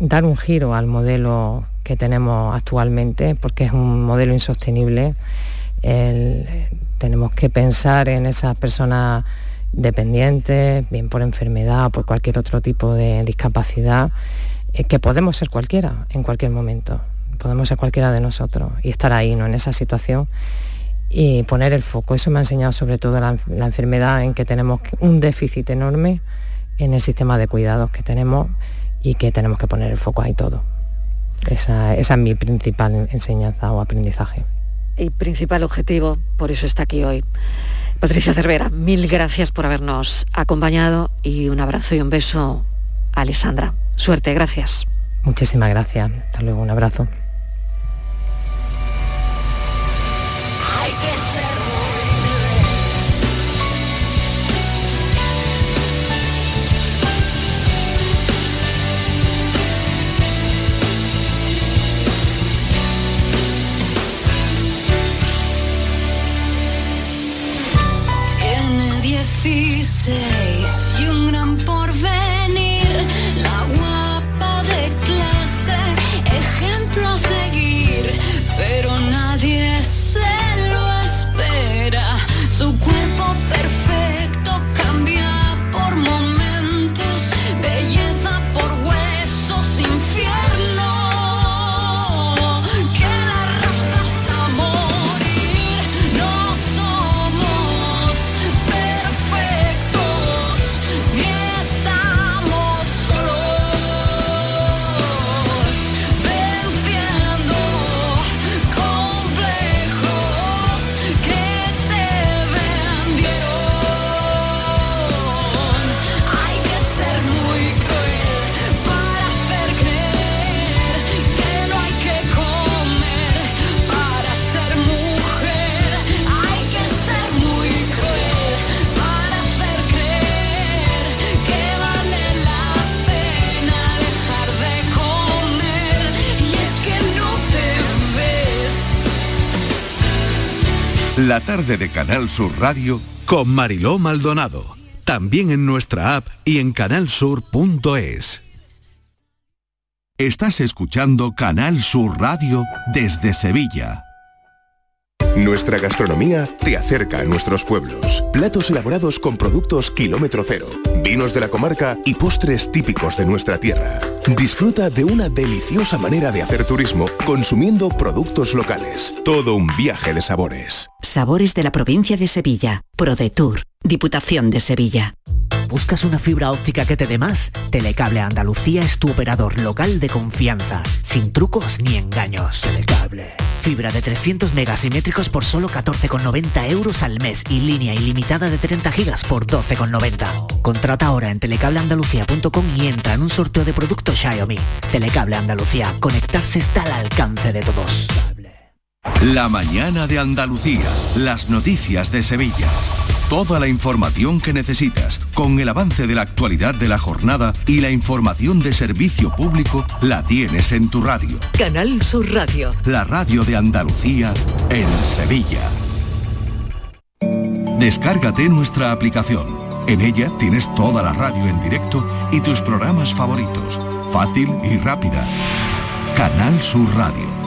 dar un giro al modelo que tenemos actualmente, porque es un modelo insostenible. tenemos que pensar en esas personas dependientes, bien por enfermedad o por cualquier otro tipo de discapacidad, eh, que podemos ser cualquiera en cualquier momento, podemos ser cualquiera de nosotros y estar ahí, ¿no? En esa situación y poner el foco. Eso me ha enseñado sobre todo la, enfermedad en que tenemos un déficit enorme en el sistema de cuidados que tenemos y que tenemos que poner el foco ahí todo. Esa, esa es mi principal enseñanza o aprendizaje. Y principal objetivo, por eso está aquí hoy. Patricia Cervera, mil gracias por habernos acompañado y un abrazo y un beso a Alessandra. Suerte, gracias. Muchísimas gracias. Hasta luego, un abrazo. we say? La tarde de Canal Sur Radio con Mariló Maldonado. También en nuestra app y en canalsur.es. Estás escuchando Canal Sur Radio desde Sevilla. Nuestra gastronomía te acerca a nuestros pueblos. Platos elaborados con productos kilómetro cero, vinos de la comarca y postres típicos de nuestra tierra. Disfruta de una deliciosa manera de hacer turismo consumiendo productos locales. Todo un viaje de sabores. Sabores de la provincia de Sevilla. ProDetour. Diputación de Sevilla. ¿Buscas una fibra óptica que te dé más? Telecable Andalucía es tu operador local de confianza, sin trucos ni engaños. Telecable. Fibra de 300 megasimétricos por solo 14,90 euros al mes y línea ilimitada de 30 gigas por 12,90. Contrata ahora en telecableandalucía.com y entra en un sorteo de productos Xiaomi. Telecable Andalucía. Conectarse está al alcance de todos. La mañana de Andalucía. Las noticias de Sevilla. Toda la información que necesitas, con el avance de la actualidad de la jornada y la información de servicio público, la tienes en tu radio. Canal Sur Radio. La radio de Andalucía en Sevilla. Descárgate nuestra aplicación. En ella tienes toda la radio en directo y tus programas favoritos. Fácil y rápida. Canal Sur Radio.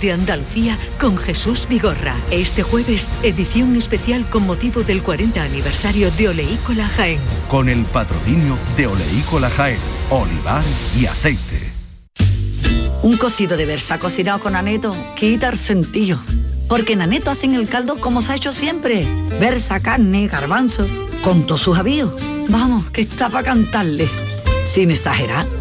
de Andalucía con Jesús Vigorra. Este jueves, edición especial con motivo del 40 aniversario de Oleícola Jaén. Con el patrocinio de Oleícola Jaén, olivar y aceite. Un cocido de versa cocinado con aneto quita el sentido. Porque en aneto hacen el caldo como se ha hecho siempre. Versa, carne, garbanzo, con todos sus avíos. Vamos, que está para cantarle. Sin exagerar.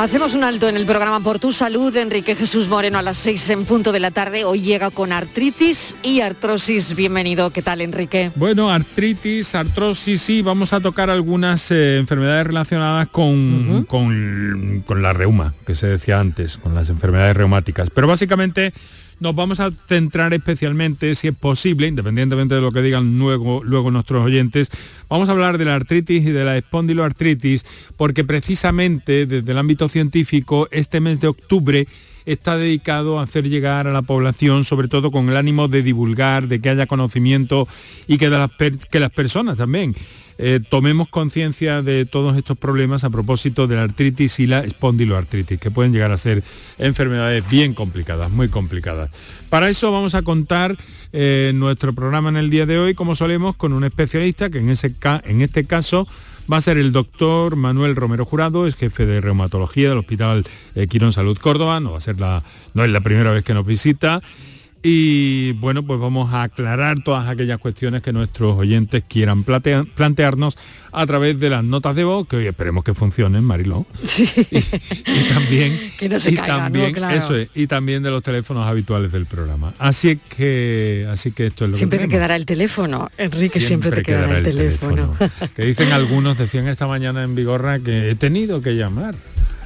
Hacemos un alto en el programa Por tu Salud. Enrique Jesús Moreno a las 6 en punto de la tarde. Hoy llega con artritis y artrosis. Bienvenido. ¿Qué tal, Enrique? Bueno, artritis, artrosis, sí, vamos a tocar algunas eh, enfermedades relacionadas con, con, con la reuma, que se decía antes, con las enfermedades reumáticas. Pero básicamente nos vamos a centrar especialmente, si es posible, independientemente de lo que digan luego, nuestros oyentes, vamos a hablar de la artritis y de la espondiloartritis, porque precisamente desde el ámbito científico este mes de octubre está dedicado a hacer llegar a la población, sobre todo con el ánimo de divulgar, de que haya conocimiento y que, las, que las personas también eh, tomemos conciencia de todos estos problemas a propósito de la artritis y la espondiloartritis, que pueden llegar a ser enfermedades bien complicadas, muy complicadas. Para eso vamos a contar eh, nuestro programa en el día de hoy, como solemos, con un especialista que en, ese en este caso va a ser el doctor Manuel Romero Jurado, es jefe de reumatología del Hospital eh, Quirón Salud Córdoba, no va a ser la, no es la primera vez que nos visita y bueno, pues vamos a aclarar todas aquellas cuestiones que nuestros oyentes quieran plantearnos a través de las notas de voz, que hoy esperemos que funcionen, Mariló. Y, también, que no se y también eso es, y también de los teléfonos habituales del programa. Así que, así que esto es lo siempre que te quedará el teléfono, Enrique, siempre, te quedará, el, teléfono. que dicen algunos, decían esta mañana en Vigorra que he tenido que llamar.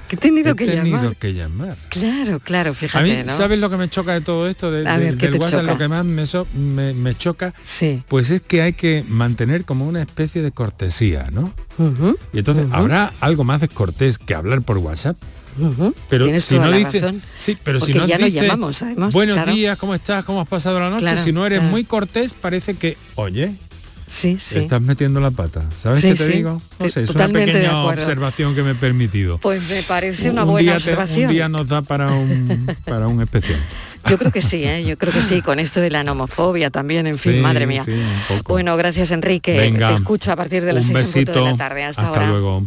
Que he tenido, que, tenido llamar. que llamar. Claro, claro, fíjate. A mí, ¿sabes lo que me choca de todo esto? De, A de- ver, ¿qué del WhatsApp, choca? lo que más me, so- me, me choca, Sí. pues es que hay que mantener como una especie de cortesía, ¿no? Y entonces, ¿habrá algo más descortés que hablar por WhatsApp? Pero si no dice, razón. sí, pero si no dice, llamamos, además, buenos claro. días, ¿cómo estás? ¿Cómo has pasado la noche? Claro, si no eres claro. muy cortés, parece que, oye, Sí, sí. estás metiendo la pata. ¿Sabes Sí, qué te sí. digo? No sé, es una totalmente pequeña observación que me he permitido. Pues me parece una un buena día te- observación. un día nos da para un, para un especial. Yo creo que sí, ¿eh? yo creo que sí, con esto de la nomofobia también, en fin, madre mía. Bueno, gracias Enrique. Venga, Te escucho a partir de las un 6 en punto de la tarde. Hasta, Hasta ahora. luego.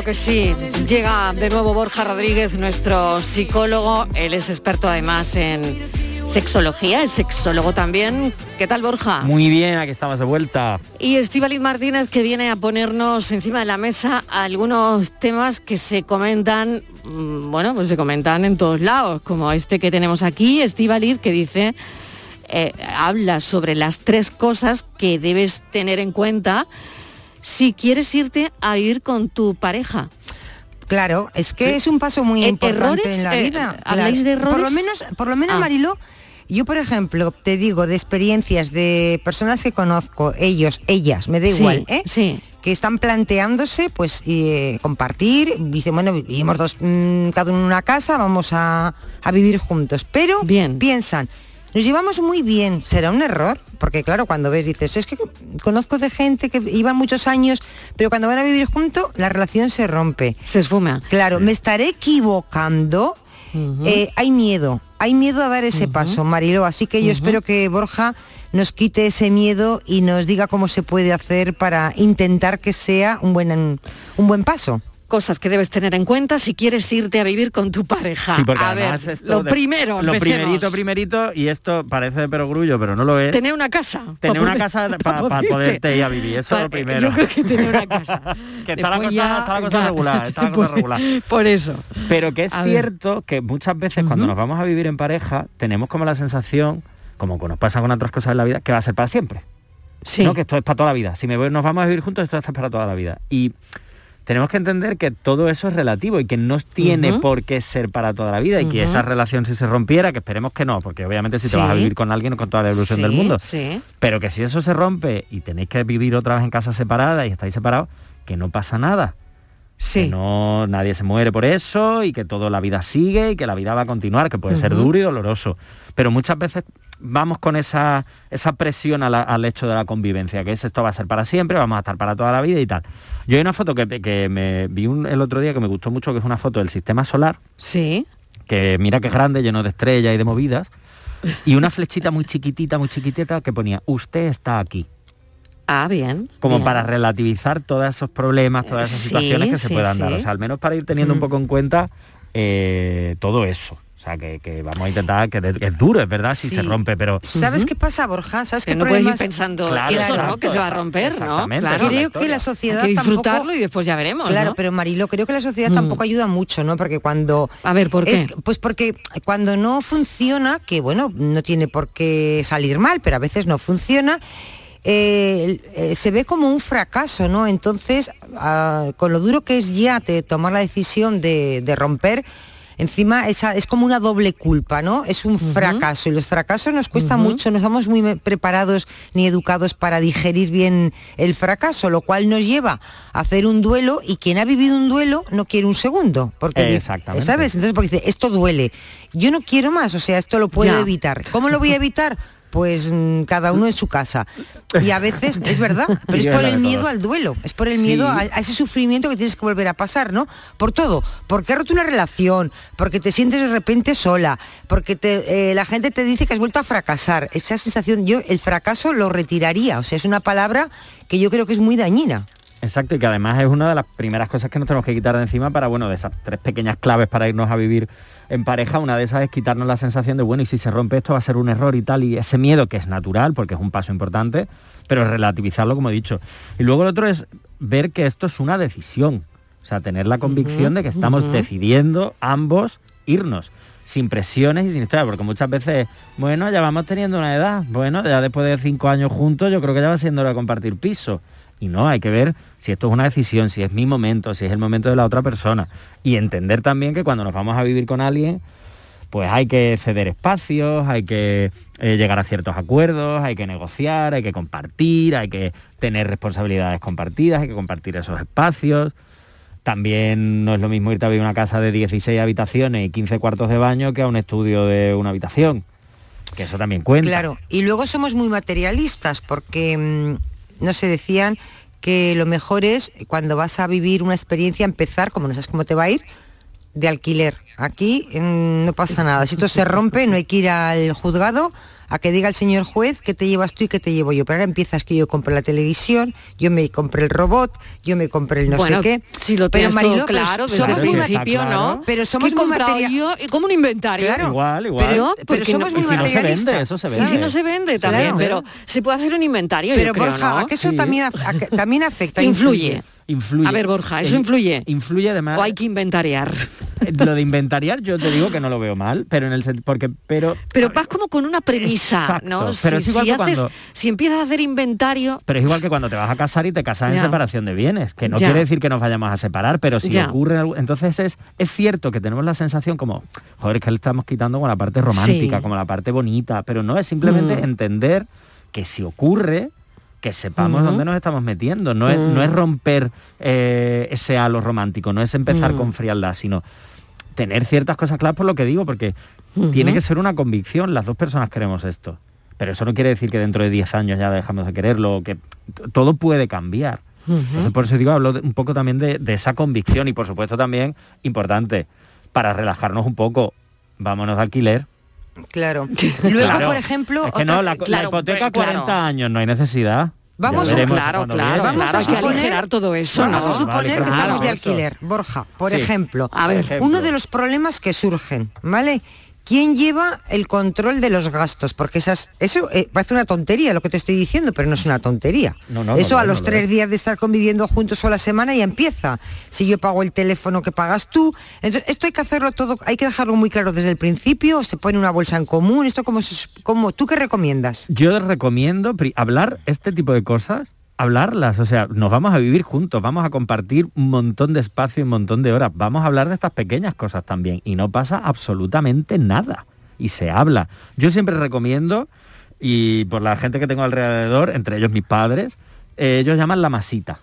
claro que sí. Llega de nuevo Borja Rodríguez, nuestro psicólogo. Él es experto además en sexología, es sexólogo también. ¿Qué tal, Borja? Muy bien, aquí estamos de vuelta. Y Estíbaliz Martínez que viene a ponernos encima de la mesa algunos temas que se comentan, mm, bueno, pues se comentan en todos lados, como este que tenemos aquí, Estíbaliz, que dice, eh, habla sobre las tres cosas que debes tener en cuenta si quieres irte a vivir con tu pareja. Claro, es que es un paso muy Eh, importante ¿errores? en la Eh, vida. ¿habláis de Por lo errores? menos, por lo menos Ah. Mariló, yo por ejemplo, te digo de experiencias de personas que conozco, ellos, ellas, me da Sí, igual, ¿eh? Sí. que están planteándose pues eh, compartir, dicen, bueno, vivimos dos, mm, cada uno en una casa, vamos a, a vivir juntos, pero piensan, nos llevamos muy bien, ¿será un error? Porque claro, cuando ves, dices, es que conozco de gente que iban muchos años, pero cuando van a vivir juntos, la relación se rompe. Se esfuma. Claro, me estaré equivocando. Eh, hay miedo, hay miedo a dar ese paso, Mariló. Así que yo espero que Borja nos quite ese miedo y nos diga cómo se puede hacer para intentar que sea un buen, un buen paso. Cosas que debes tener en cuenta si quieres irte a vivir con tu pareja. Sí, a ver, lo de- primero, lo empecemos. primerito, primerito, y esto parece de perogrullo, pero no lo es. Tener una casa. Tener pa' una poder- casa pa' para poderte- poderte ir a vivir, eso es Pa- lo primero. Yo creo que tener una casa. que está la cosa, ya- está la cosa ya- regular, está la cosa por- regular. Por eso. Pero que es A ver. cierto que muchas veces cuando nos vamos a vivir en pareja, tenemos como la sensación, como nos pasa con otras cosas en la vida, que va a ser para siempre. Sí. ¿no? Que esto es para toda la vida. Si me voy, nos vamos a vivir juntos, esto es para toda la vida. Y tenemos que entender que todo eso es relativo y que no tiene por qué ser para toda la vida y que esa relación si se rompiera, que esperemos que no, porque obviamente si Sí. te vas a vivir con alguien con toda la ilusión del mundo, Sí. pero que si eso se rompe y tenéis que vivir otra vez en casa separada y estáis separados, que no pasa nada. Sí. Que no nadie se muere por eso y que toda la vida sigue y que la vida va a continuar, que puede ser duro y doloroso. Pero muchas veces vamos con esa, esa presión la- al hecho de la convivencia, que es esto va a ser para siempre, vamos a estar para toda la vida y tal. Yo hay una foto que, que me vi un- el otro día que me gustó mucho, que es una foto del sistema solar, Sí. que mira que es grande, lleno de estrellas y de movidas, y una flechita muy chiquitita, muy chiquitita que ponía, usted está aquí. Ah, bien. Como bien. para relativizar todos esos problemas, todas esas Sí, situaciones que se sí, puedan dar. O sea, al menos para ir teniendo un Mm. poco en cuenta eh, todo eso. O sea, que, que vamos a intentar, que, que es duro, es verdad, si Sí. se rompe, pero... ¿Sabes qué pasa, Borja? ¿Sabes Que qué no puedes ir pensando Claro, eso, ¿no? Que se va a romper, ¿no? Claro. Creo que la sociedad Hay que tampoco... disfrutarlo y después ya veremos, Claro, ¿no? pero Marilo, creo que la sociedad Mm. tampoco ayuda mucho, ¿no? Porque cuando... A ver, ¿por qué? pues porque cuando no funciona, que bueno, no tiene por qué salir mal, pero a veces no funciona, eh, eh, se ve como un fracaso, ¿no? Entonces, ah, con lo duro que es ya te tomar la decisión de, de romper, encima esa, es como una doble culpa, ¿no? Es un fracaso y los fracasos nos cuesta mucho, no estamos muy preparados ni educados para digerir bien el fracaso, lo cual nos lleva a hacer un duelo y quien ha vivido un duelo no quiere un segundo, porque Exactamente. ¿sabes? Entonces porque dice, esto duele, yo no quiero más, o sea, esto lo puedo Ya. evitar. ¿Cómo lo voy a evitar? Pues mm, cada uno en su casa. Y a veces es verdad, pero es por el miedo al duelo, es por el miedo a, a ese sufrimiento que tienes que volver a pasar, ¿no? Por todo, porque has roto una relación, porque te sientes de repente sola, porque te- eh, la gente te dice que has vuelto a fracasar. Esa sensación, yo el fracaso lo retiraría, o sea, es una palabra que yo creo que es muy dañina. Exacto, y que además es una de las primeras cosas que nos tenemos que quitar de encima para, bueno, de esas tres pequeñas claves para irnos a vivir en pareja, una de esas es quitarnos la sensación de, bueno, y si se rompe esto va a ser un error y tal, y ese miedo que es natural, porque es un paso importante, pero relativizarlo, como he dicho. Y luego el otro es ver que esto es una decisión, o sea, tener la convicción de que estamos decidiendo ambos irnos sin presiones y sin historia, porque muchas veces, bueno, ya vamos teniendo una edad, bueno, ya después de cinco años juntos, yo creo que ya va siendo hora de compartir piso. Y no, hay que ver si esto es una decisión, si es mi momento, si es el momento de la otra persona. Y entender también que cuando nos vamos a vivir con alguien, pues hay que ceder espacios, hay que eh, llegar a ciertos acuerdos, hay que negociar, hay que compartir, hay que tener responsabilidades compartidas, hay que compartir esos espacios. También no es lo mismo irte a vivir una casa de 16 habitaciones y 15 cuartos de baño que a un estudio de una habitación. Que eso también cuenta. Claro, y luego somos muy materialistas porque, mm, no se decían que lo mejor es cuando vas a vivir una experiencia empezar, como no sabes cómo te va a ir, de alquiler. Aquí mm, no pasa nada. Si esto se rompe, no hay que ir al juzgado a que diga el señor juez qué te llevas tú y qué te llevo yo. Pero ahora empiezas que yo compré la televisión, yo me compré el robot, yo me compré el no Bueno, sé qué. si lo pero todo pero claro somos muy principio, material- ¿no? Pero somos como un inventario. Claro. Igual, igual. Pero, pero somos no- muy y si no se materialistas. vende, eso se vende. sí, no se vende también, Claro. pero se puede hacer un inventario, Pero yo creo, Borja, ¿no? ¿a que eso Sí. también, a también afecta? Influye. Influye. A ver, Borja, ¿eso In- influye? Influye además. O hay que inventariar. eh, Lo de inventariar yo te digo que no lo veo mal, pero en el porque pero Pero vas como con una premisa, Exacto, ¿no? pero si, es igual si que haces- cuando- si empiezas a hacer inventario, Pero es igual que cuando te vas a casar y te casas en separación de bienes, que no Ya. quiere decir que nos vayamos a separar, pero si Ya. ocurre algo, entonces es, es cierto que tenemos la sensación como, joder, es que le estamos quitando con la parte romántica, Sí. como la parte bonita, pero no es simplemente Mm. entender que si ocurre, que sepamos dónde nos estamos metiendo. No, es, Mm. no es romper eh, ese halo romántico, no es empezar Mm. con frialdad, sino tener ciertas cosas claras por lo que digo, porque tiene que ser una convicción, las dos personas queremos esto. Pero eso no quiere decir que dentro de 10 años ya dejamos de quererlo, que todo puede cambiar. Entonces, por eso digo, hablo de- un poco también de, de esa convicción y por supuesto también, importante, para relajarnos un poco, vámonos de alquiler. Claro. Luego, Claro. por ejemplo, Es que otra- no, la, hipoteca claro. 40 años, no hay necesidad. Vamos a- claro, claro. Vamos claro, a suponer- todo eso, Vamos ¿no? a suponer Vale, que claro, estamos de eso. alquiler. Borja, por Sí. ejemplo, A ver. Ejemplo. uno de los problemas que surgen, ¿vale? ¿Quién lleva el control de los gastos? Porque esas, eso eh, parece una tontería lo que te estoy diciendo, pero no es una tontería. No, no, eso no a los tres es. días de estar conviviendo juntos o a la semana ya empieza. Si yo pago el teléfono que pagas tú. Entonces, esto hay que hacerlo todo, hay que dejarlo muy claro desde el principio, se pone una bolsa en común, esto como, como ¿tú qué recomiendas? Yo recomiendo hablar este tipo de cosas, hablarlas, o sea, nos vamos a vivir juntos, vamos a compartir un montón de espacio y un montón de horas, vamos a hablar de estas pequeñas cosas también y no pasa absolutamente nada y se habla. Yo siempre recomiendo, y por la gente que tengo alrededor, entre ellos mis padres, eh, ellos llaman la masita.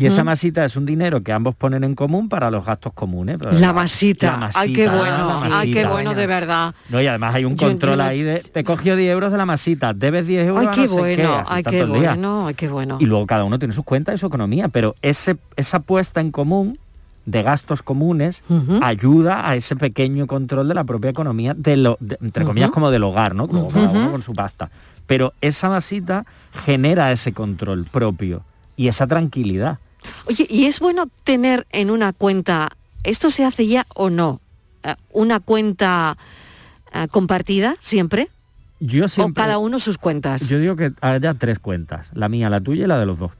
Y esa masita es un dinero que ambos ponen en común para los gastos comunes. La masita. La Ay, qué masita, bueno. la Ay, qué masita. bueno, de verdad. No, y además hay un Yo- yo control ahí de, te cogió 10 euros de la masita, debes 10 euros Ay, a qué no sé qué, bueno, ay, qué bueno, ay, qué bueno. Y luego cada uno tiene sus cuentas y su economía, pero ese, esa puesta en común de gastos comunes ayuda a ese pequeño control de la propia economía, de lo, de- entre comillas como del hogar, ¿no? Como cada uno con su pasta. Pero esa masita genera ese control propio y esa tranquilidad. Oye, ¿y es bueno tener en una cuenta, esto se hace ya o no, eh, una cuenta eh, compartida siempre? Yo ¿O siempre, cada uno sus cuentas? yo digo que haya tres cuentas, la mía, la tuya y la de los dos.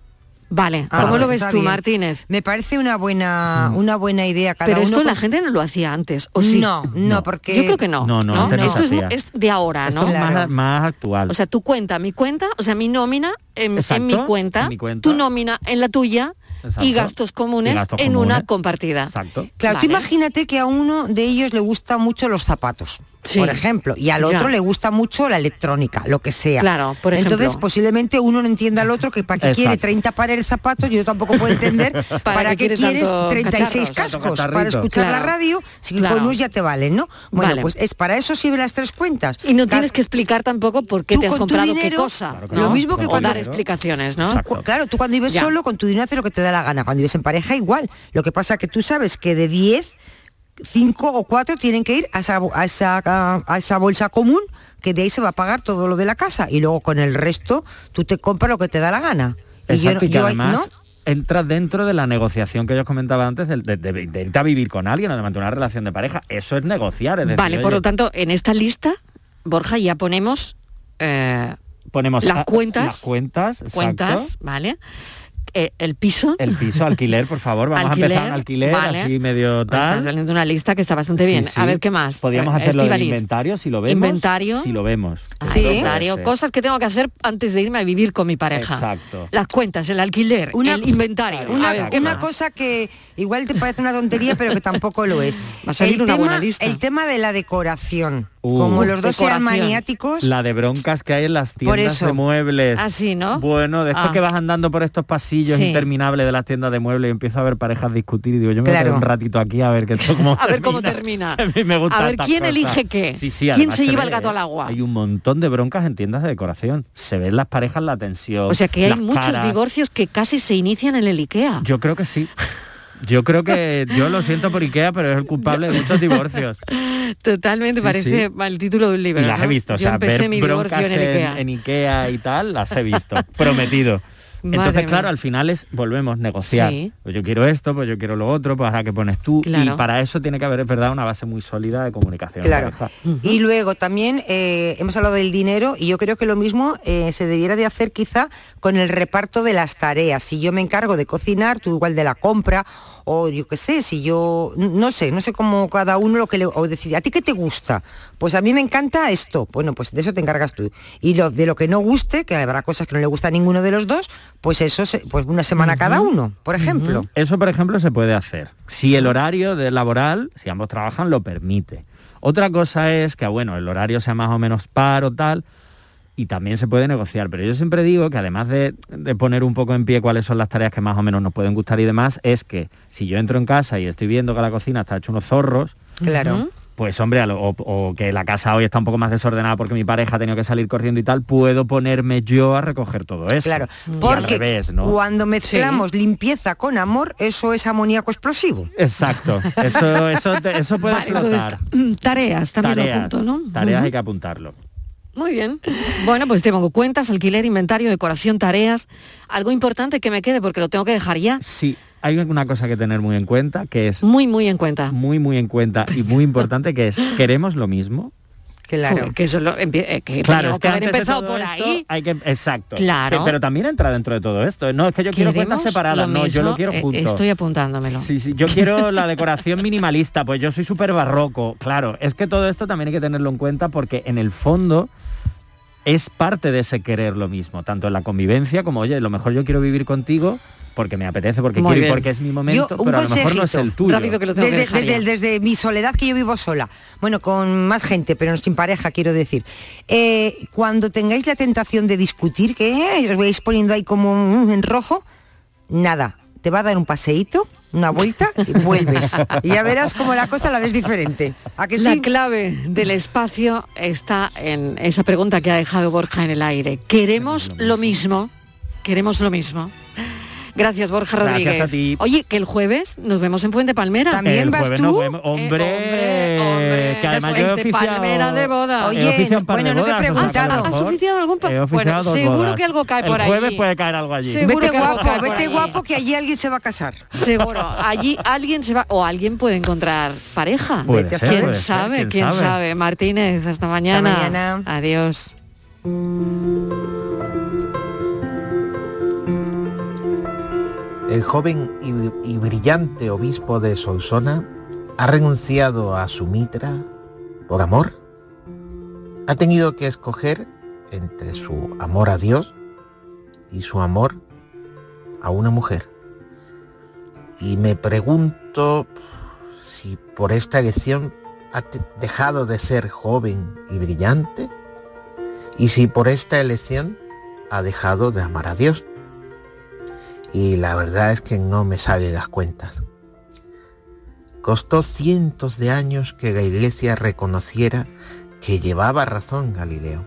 Vale, Ah, ¿cómo lo ves tú, bien. Martínez? Me parece una buena, una buena idea cada Pero esto uno la con- gente no lo hacía antes, ¿o sí? No, no, porque Yo creo que no. No, no, antes no Esto es, de ahora, Esto ¿no? es más, más actual. O sea, tu cuenta, mi cuenta, o sea, mi nómina en, en Exacto, mi cuenta, en mi cuenta. tu nómina en la tuya Exacto. y gastos comunes Y gastos en comunes. una compartida. Exacto. Claro, tú Vale. imagínate que a uno de ellos le gustan mucho los zapatos, Sí. por ejemplo, y al Ya. otro le gusta mucho la electrónica, lo que sea. Claro, por ejemplo. Entonces, posiblemente uno no entienda al otro que para qué quiere Exacto. 30 pares de zapatos, yo tampoco puedo entender para, qué qué quiere quieres tanto 36 cacharros? cascos para escuchar la radio, si Claro. con unos ya te valen, ¿no? Bueno, Vale. pues es para eso sirven las tres cuentas. Y no tienes que explicar tampoco por qué Tú te has con tu comprado qué dinero, cosa. Claro que ¿no? Lo mismo que o cuando- dar explicaciones, ¿no? Exacto. Claro, tú cuando vives Ya. solo, con tu dinero haces lo que te da la gana. Cuando vives en pareja, igual. Lo que pasa que tú sabes que de 10, 5 o 4 tienen que ir a esa, a esa, a- esa bolsa común, que de ahí se va a pagar todo lo de la casa. Y luego con el resto, tú te compras lo que te da la gana. Y yo, Exacto, y yo- además ¿no? entra dentro de la negociación que yo comentaba antes de, de- de- de irte a vivir con alguien o de mantener una relación de pareja. Eso es negociar. Es decir, Vale, por oye, lo tanto, en esta lista, Borja, ya ponemos eh, ponemos las a- cuentas, las cuentas, exacto. cuentas, ¿vale? Eh, el piso. El piso, alquiler, por favor, vamos Alquiler, a empezar en alquiler, vale. así medio Pues está tal. saliendo una lista que está bastante Sí, bien. sí. A ver, ¿qué más? Podríamos hacerlo del Estíbaliz. inventario, si lo vemos. Inventario. Si lo vemos. Sí. Inventario, cosas que tengo que hacer antes de irme a vivir con mi pareja. Exacto. Las cuentas, el alquiler, Una- el inventario. Una, cosa que igual te parece una tontería, pero que tampoco lo es. Va a salir el una tema, buena lista. El tema de la decoración. Uh. Como los dos sean Decoración. maniáticos, La de broncas que hay en las Por tiendas eso. de muebles. Así, ¿no? Bueno, después Ah. que vas andando por estos pasillos Sí. interminables de las tiendas de muebles y empiezo a ver parejas discutir y digo, yo me voy a Claro. un ratito aquí a ver que esto cómo A ver cómo termina. A mí me gustan A ver, ¿quién cosas. elige qué? Sí, sí, ¿Quién se lleva el gato al agua? Hay un montón de broncas en tiendas de decoración. Se ven las parejas la tensión. O sea que hay muchos caras. divorcios que casi se inician en el IKEA. Yo creo que sí. Yo creo que, yo lo siento por Ikea, pero es el culpable de muchos divorcios. Totalmente, Sí, parece sí. el título de un libro. Y las ¿no? he visto, o Yo sea, empecé ver broncas en el en, Ikea. en Ikea y tal, las he visto, prometido. Madre Entonces, mía. claro, al final es volvemos a negociar. Sí. Pues yo quiero esto, pues yo quiero lo otro, pues ahora que pones tú. Claro. Y para eso tiene que haber, es verdad, una base muy sólida de comunicación. Claro. Y luego también eh, hemos hablado del dinero y yo creo que lo mismo eh, se debiera de hacer quizá con el reparto de las tareas. Si yo me encargo de cocinar, tú igual de la compra, o yo qué sé, si yo, no sé, no sé cómo cada uno lo que le, o decir, ¿a ti qué te gusta? Pues a mí me encanta esto, bueno, pues de eso te encargas tú. Y lo, de lo que no guste, que habrá cosas que no le gusta a ninguno de los dos, pues eso, se- pues una semana cada uno, por ejemplo. Eso, por ejemplo, se puede hacer. Si el horario de laboral, si ambos trabajan, lo permite. Otra cosa es que, bueno, el horario sea más o menos par o tal, y también se puede negociar. Pero yo siempre digo que además de, de poner un poco en pie cuáles son las tareas que más o menos nos pueden gustar y demás, es que si yo entro en casa y estoy viendo que la cocina está hecho unos zorros, Claro. pues hombre, a lo- o, o que la casa hoy está un poco más desordenada porque mi pareja ha tenido que salir corriendo y tal, puedo ponerme yo a recoger todo eso. Claro, Y al porque revés, ¿no? cuando mezclamos limpieza con amor, eso es amoníaco explosivo. Exacto, eso, eso, eso puede Vale, explotar. mm, tareas, también tareas, lo apunto, ¿no? Tareas hay que apuntarlo. Muy bien. Bueno, pues tengo cuentas, alquiler, inventario, decoración, tareas. Algo importante que me quede porque lo tengo que dejar ya. Sí, hay una cosa que tener muy en cuenta, que es Muy, muy en cuenta. muy, muy en cuenta y muy importante, que es, ¿queremos lo mismo? Joder, que eso lo, eh, que Claro, es que que haber empezado por esto ahí. Hay que, exacto. Claro. Que- pero también entra dentro de todo esto. No, es que yo quiero cuentas separadas. No, yo lo quiero eh, junto. Estoy apuntándomelo. Sí, sí, yo quiero la decoración minimalista, pues yo soy súper barroco. Claro, es que todo esto también hay que tenerlo en cuenta porque en el fondo es parte de ese querer lo mismo, tanto en la convivencia como, oye, lo mejor yo quiero vivir contigo porque me apetece, porque Muy quiero y porque es mi momento, Yo, pero a lo mejor no es el tuyo. desde, desde- desde mi soledad que yo vivo sola. Bueno, con más gente, pero sin pareja, quiero decir. Eh, cuando tengáis la tentación de discutir, que eh, os vais poniendo ahí como en rojo, nada. Te va a dar un paseíto, una vuelta y vuelves. y ya verás cómo la cosa la ves diferente. ¿A que La sí? clave del espacio está en esa pregunta que ha dejado Borja en el aire. ¿Queremos lo mismo? ¿Queremos lo mismo? Gracias, Borja Gracias Rodríguez. a ti. Oye, que el jueves nos vemos en Puente Palmera. El jueves nos vemos- hombre, que además yo he oficiado- Palmera de boda. he oficiado un par de bodas, o sea, que a lo ¿Has oficiado algún pa- he Bueno, seguro bodas. que algo cae El por ahí. jueves puede caer algo allí. Seguro Vete que guapo, cae vete guapo que allí alguien se va a casar. Seguro, allí alguien se va o alguien puede encontrar pareja. Puede ser, ¿Quién sabe? quién ¿Quién, sabe? sabe? Martínez, hasta mañana. mañana. Adiós. El joven y, brillante obispo de Solsona ha renunciado a su mitra por amor. Ha tenido que escoger entre su amor a Dios y su amor a una mujer. Y me pregunto si por esta elección ha dejado de ser joven y brillante y si por esta elección ha dejado de amar a Dios y la verdad es que no me salen las cuentas. Costó cientos de años que la iglesia reconociera que llevaba razón Galileo.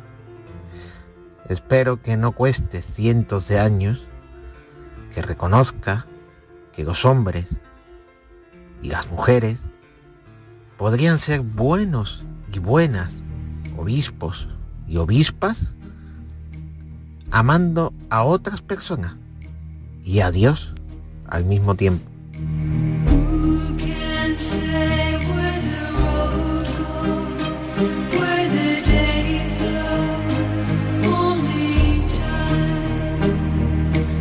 Espero que no cueste cientos de años que reconozca que los hombres y las mujeres podrían ser buenos y buenas obispos y obispas amando a otras personas y a Dios al mismo tiempo.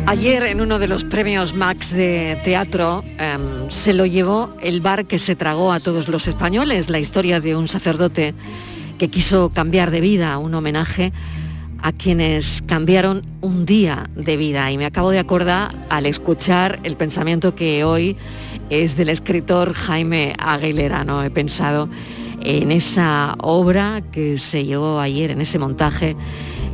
Ayer en uno de los premios Max de teatro em, se lo llevó el bar que se tragó a todos los españoles, la historia de un sacerdote que quiso cambiar de vida, un homenaje a quienes cambiaron un día de vida. Y me acabo de acordar al escuchar el pensamiento que hoy es del escritor Jaime Aguilera. ¿no? He pensado en esa obra que se llevó ayer, en ese montaje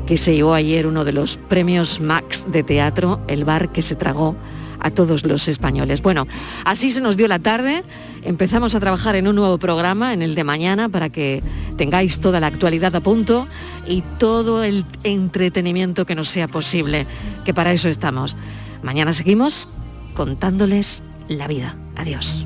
que se llevó ayer uno de los premios Max de teatro, el bar que se tragó a todos los españoles. Bueno, así se nos dio la tarde, empezamos a trabajar en un nuevo programa, en el de mañana, para que tengáis toda la actualidad a punto y todo el entretenimiento que nos sea posible, que para eso estamos. Mañana seguimos contándoles la vida. Adiós.